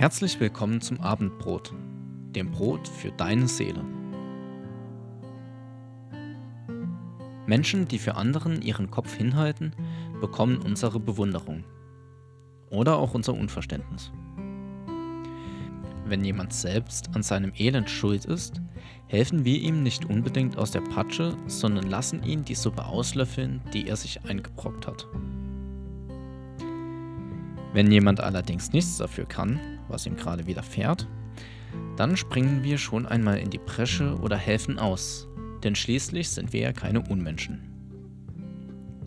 Herzlich willkommen zum Abendbrot, dem Brot für deine Seele. Menschen, die für anderen ihren Kopf hinhalten, bekommen unsere Bewunderung oder auch unser Unverständnis. Wenn jemand selbst an seinem Elend schuld ist, helfen wir ihm nicht unbedingt aus der Patsche, sondern lassen ihn die Suppe auslöffeln, die er sich eingebrockt hat. Wenn jemand allerdings nichts dafür kann, was ihm gerade widerfährt, dann springen wir schon einmal in die Bresche oder helfen aus, denn schließlich sind wir ja keine Unmenschen.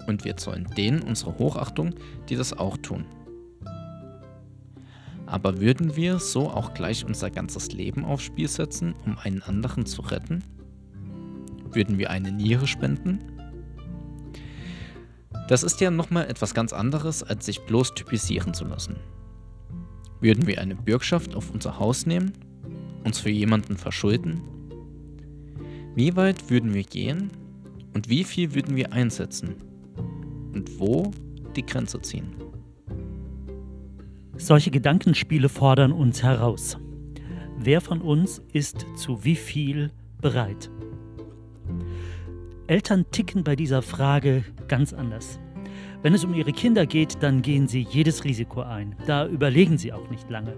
Und wir zollen denen unsere Hochachtung, die das auch tun. Aber würden wir so auch gleich unser ganzes Leben aufs Spiel setzen, um einen anderen zu retten? Würden wir eine Niere spenden? Das ist ja nochmal etwas ganz anderes, als sich bloß typisieren zu lassen. Würden wir eine Bürgschaft auf unser Haus nehmen? Uns für jemanden verschulden? Wie weit würden wir gehen? Und wie viel würden wir einsetzen? Und wo die Grenze ziehen? Solche Gedankenspiele fordern uns heraus. Wer von uns ist zu wie viel bereit? Eltern ticken bei dieser Frage ganz anders. Wenn es um ihre Kinder geht, dann gehen sie jedes Risiko ein. Da überlegen sie auch nicht lange.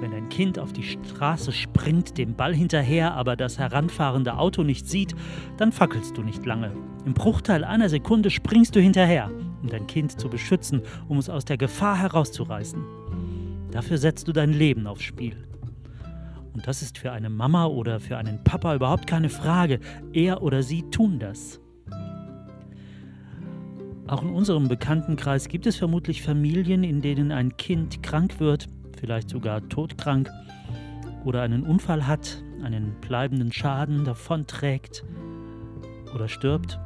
Wenn ein Kind auf die Straße springt, dem Ball hinterher, aber das heranfahrende Auto nicht sieht, dann fackelst du nicht lange. Im Bruchteil einer Sekunde springst du hinterher, um dein Kind zu beschützen, um es aus der Gefahr herauszureißen. Dafür setzt du dein Leben aufs Spiel. Und das ist für eine Mama oder für einen Papa überhaupt keine Frage. Er oder sie tun das. Auch in unserem Bekanntenkreis gibt es vermutlich Familien, in denen ein Kind krank wird, vielleicht sogar todkrank oder einen Unfall hat, einen bleibenden Schaden davonträgt oder stirbt.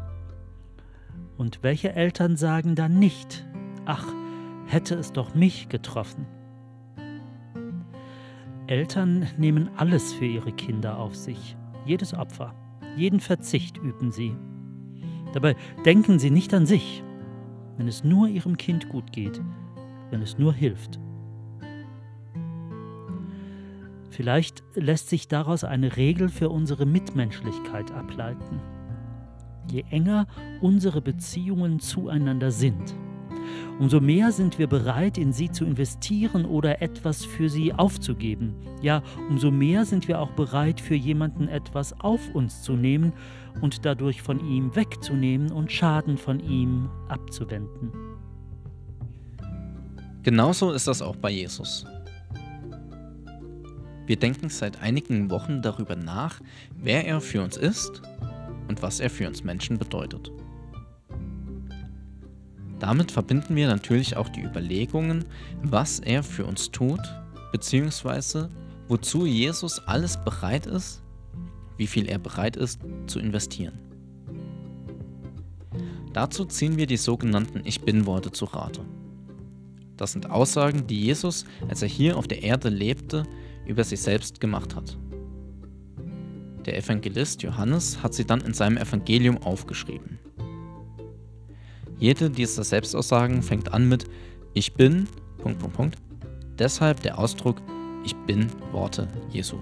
Und welche Eltern sagen dann nicht, ach, hätte es doch mich getroffen? Eltern nehmen alles für ihre Kinder auf sich, jedes Opfer, jeden Verzicht üben sie. Dabei denken sie nicht an sich, wenn es nur ihrem Kind gut geht, wenn es nur hilft. Vielleicht lässt sich daraus eine Regel für unsere Mitmenschlichkeit ableiten. Je enger unsere Beziehungen zueinander sind, umso mehr sind wir bereit, in sie zu investieren oder etwas für sie aufzugeben. Ja, umso mehr sind wir auch bereit, für jemanden etwas auf uns zu nehmen und dadurch von ihm wegzunehmen und Schaden von ihm abzuwenden. Genauso ist das auch bei Jesus. Wir denken seit einigen Wochen darüber nach, wer er für uns ist und was er für uns Menschen bedeutet. Damit verbinden wir natürlich auch die Überlegungen, was er für uns tut, beziehungsweise wozu Jesus alles bereit ist, wie viel er bereit ist zu investieren. Dazu ziehen wir die sogenannten Ich bin-Worte zu Rate. Das sind Aussagen, die Jesus, als er hier auf der Erde lebte, über sich selbst gemacht hat. Der Evangelist Johannes hat sie dann in seinem Evangelium aufgeschrieben. Jede dieser Selbstaussagen fängt an mit Ich bin, Punkt, Punkt, Punkt. Deshalb der Ausdruck Ich bin Worte Jesu.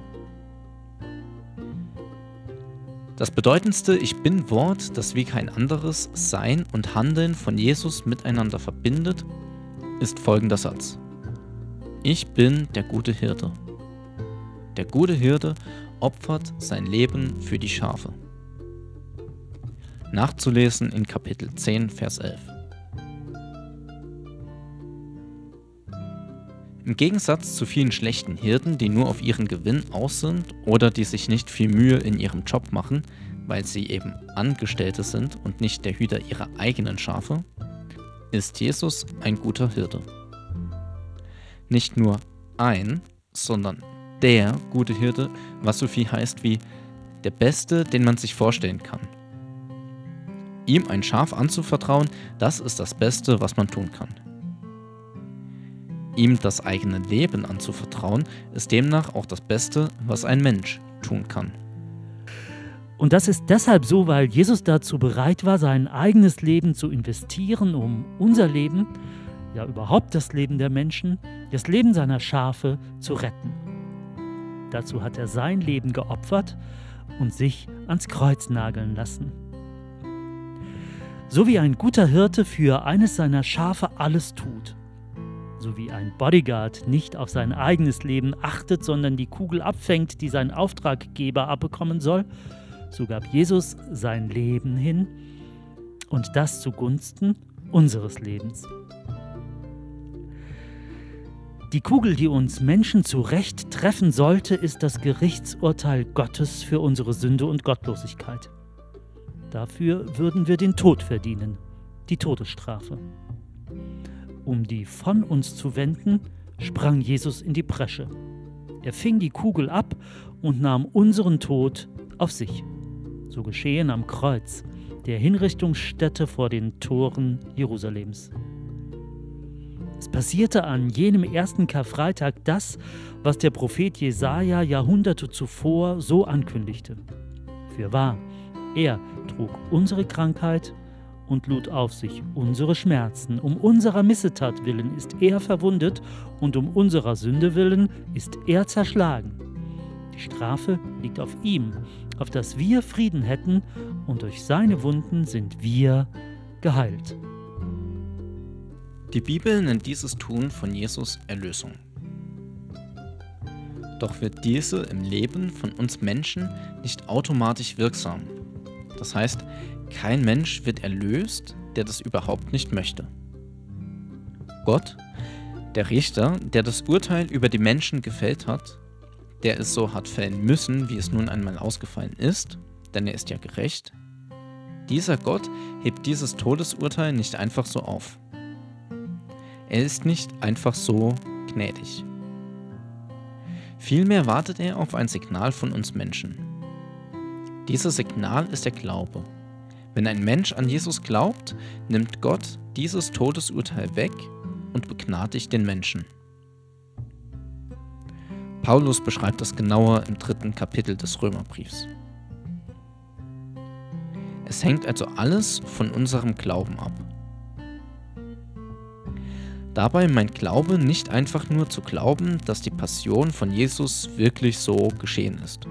Das bedeutendste Ich bin Wort, das wie kein anderes Sein und Handeln von Jesus miteinander verbindet, ist folgender Satz. Ich bin der gute Hirte. Der gute Hirte opfert sein Leben für die Schafe. Nachzulesen in Kapitel 10, Vers 11. Im Gegensatz zu vielen schlechten Hirten, die nur auf ihren Gewinn aus sind oder die sich nicht viel Mühe in ihrem Job machen, weil sie eben Angestellte sind und nicht der Hüter ihrer eigenen Schafe, ist Jesus ein guter Hirte. Nicht nur ein, sondern der gute Hirte, was so viel heißt wie der Beste, den man sich vorstellen kann. Ihm ein Schaf anzuvertrauen, das ist das Beste, was man tun kann. Ihm das eigene Leben anzuvertrauen, ist demnach auch das Beste, was ein Mensch tun kann. Und das ist deshalb so, weil Jesus dazu bereit war, sein eigenes Leben zu investieren, um unser Leben, ja überhaupt das Leben der Menschen, das Leben seiner Schafe zu retten. Dazu hat er sein Leben geopfert und sich ans Kreuz nageln lassen. So wie ein guter Hirte für eines seiner Schafe alles tut, so wie ein Bodyguard nicht auf sein eigenes Leben achtet, sondern die Kugel abfängt, die sein Auftraggeber abbekommen soll, so gab Jesus sein Leben hin und das zugunsten unseres Lebens. Die Kugel, die uns Menschen zurecht treffen sollte, ist das Gerichtsurteil Gottes für unsere Sünde und Gottlosigkeit. Dafür würden wir den Tod verdienen, die Todesstrafe. Um die von uns zu wenden, sprang Jesus in die Bresche. Er fing die Kugel ab und nahm unseren Tod auf sich. So geschehen am Kreuz, der Hinrichtungsstätte vor den Toren Jerusalems. Es passierte an jenem ersten Karfreitag das, was der Prophet Jesaja Jahrhunderte zuvor so ankündigte. Für wahr, er trug unsere Krankheit und lud auf sich unsere Schmerzen. Um unserer Missetat willen ist er verwundet und um unserer Sünde willen ist er zerschlagen. Die Strafe liegt auf ihm, auf dass wir Frieden hätten, und durch seine Wunden sind wir geheilt. Die Bibel nennt dieses Tun von Jesus Erlösung. Doch wird diese im Leben von uns Menschen nicht automatisch wirksam. Das heißt, kein Mensch wird erlöst, der das überhaupt nicht möchte. Gott, der Richter, der das Urteil über die Menschen gefällt hat, der es so hat fällen müssen, wie es nun einmal ausgefallen ist, denn er ist ja gerecht, dieser Gott hebt dieses Todesurteil nicht einfach so auf. Er ist nicht einfach so gnädig. Vielmehr wartet er auf ein Signal von uns Menschen. Dieses Signal ist der Glaube. Wenn ein Mensch an Jesus glaubt, nimmt Gott dieses Todesurteil weg und begnadigt den Menschen. Paulus beschreibt das genauer im dritten Kapitel des Römerbriefs. Es hängt also alles von unserem Glauben ab. Dabei meint Glaube nicht einfach nur zu glauben, dass die Passion von Jesus wirklich so geschehen ist,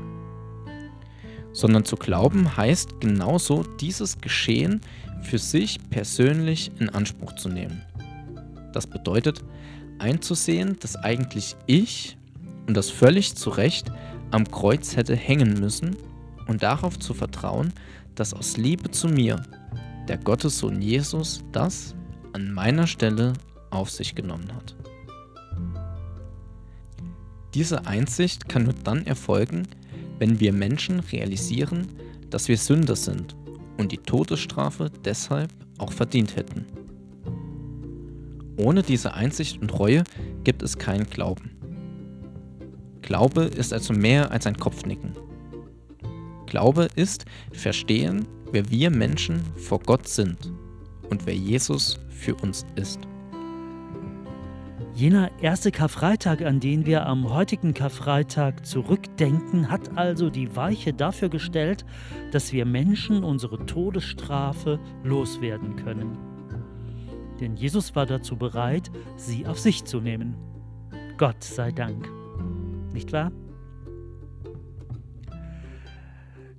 sondern zu glauben heißt genauso dieses Geschehen für sich persönlich in Anspruch zu nehmen. Das bedeutet einzusehen, dass eigentlich ich, und das völlig zu Recht, am Kreuz hätte hängen müssen und darauf zu vertrauen, dass aus Liebe zu mir der Gottessohn Jesus das an meiner Stelle auf sich genommen hat. Diese Einsicht kann nur dann erfolgen, wenn wir Menschen realisieren, dass wir Sünder sind und die Todesstrafe deshalb auch verdient hätten. Ohne diese Einsicht und Reue gibt es keinen Glauben. Glaube ist also mehr als ein Kopfnicken. Glaube ist Verstehen, wer wir Menschen vor Gott sind und wer Jesus für uns ist. Jener erste Karfreitag, an den wir am heutigen Karfreitag zurückdenken, hat also die Weiche dafür gestellt, dass wir Menschen unsere Todesstrafe loswerden können. Denn Jesus war dazu bereit, sie auf sich zu nehmen. Gott sei Dank. Nicht wahr?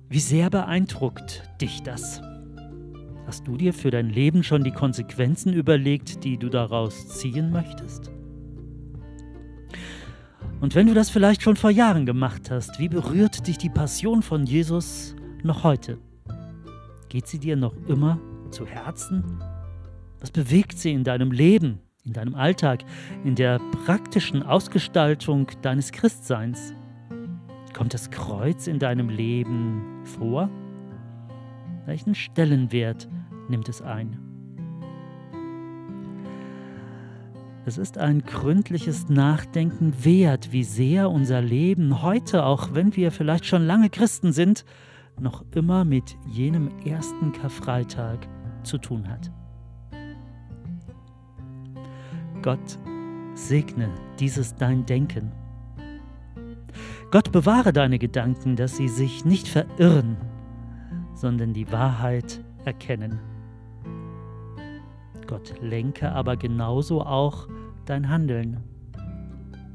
Wie sehr beeindruckt dich das? Hast du dir für dein Leben schon die Konsequenzen überlegt, die du daraus ziehen möchtest? Und wenn du das vielleicht schon vor Jahren gemacht hast, wie berührt dich die Passion von Jesus noch heute? Geht sie dir noch immer zu Herzen? Was bewegt sie in deinem Leben, in deinem Alltag, in der praktischen Ausgestaltung deines Christseins? Kommt das Kreuz in deinem Leben vor? Welchen Stellenwert nimmt es ein? Es ist ein gründliches Nachdenken wert, wie sehr unser Leben heute, auch wenn wir vielleicht schon lange Christen sind, noch immer mit jenem ersten Karfreitag zu tun hat. Gott segne dieses dein Denken. Gott bewahre deine Gedanken, dass sie sich nicht verirren, sondern die Wahrheit erkennen. Gott lenke aber genauso auch dein Handeln.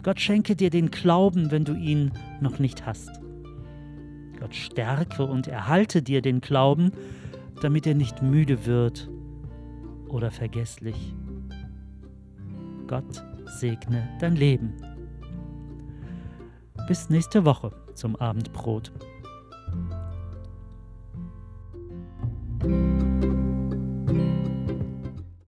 Gott schenke dir den Glauben, wenn du ihn noch nicht hast. Gott stärke und erhalte dir den Glauben, damit er nicht müde wird oder vergesslich. Gott segne dein Leben. Bis nächste Woche zum Abendbrot.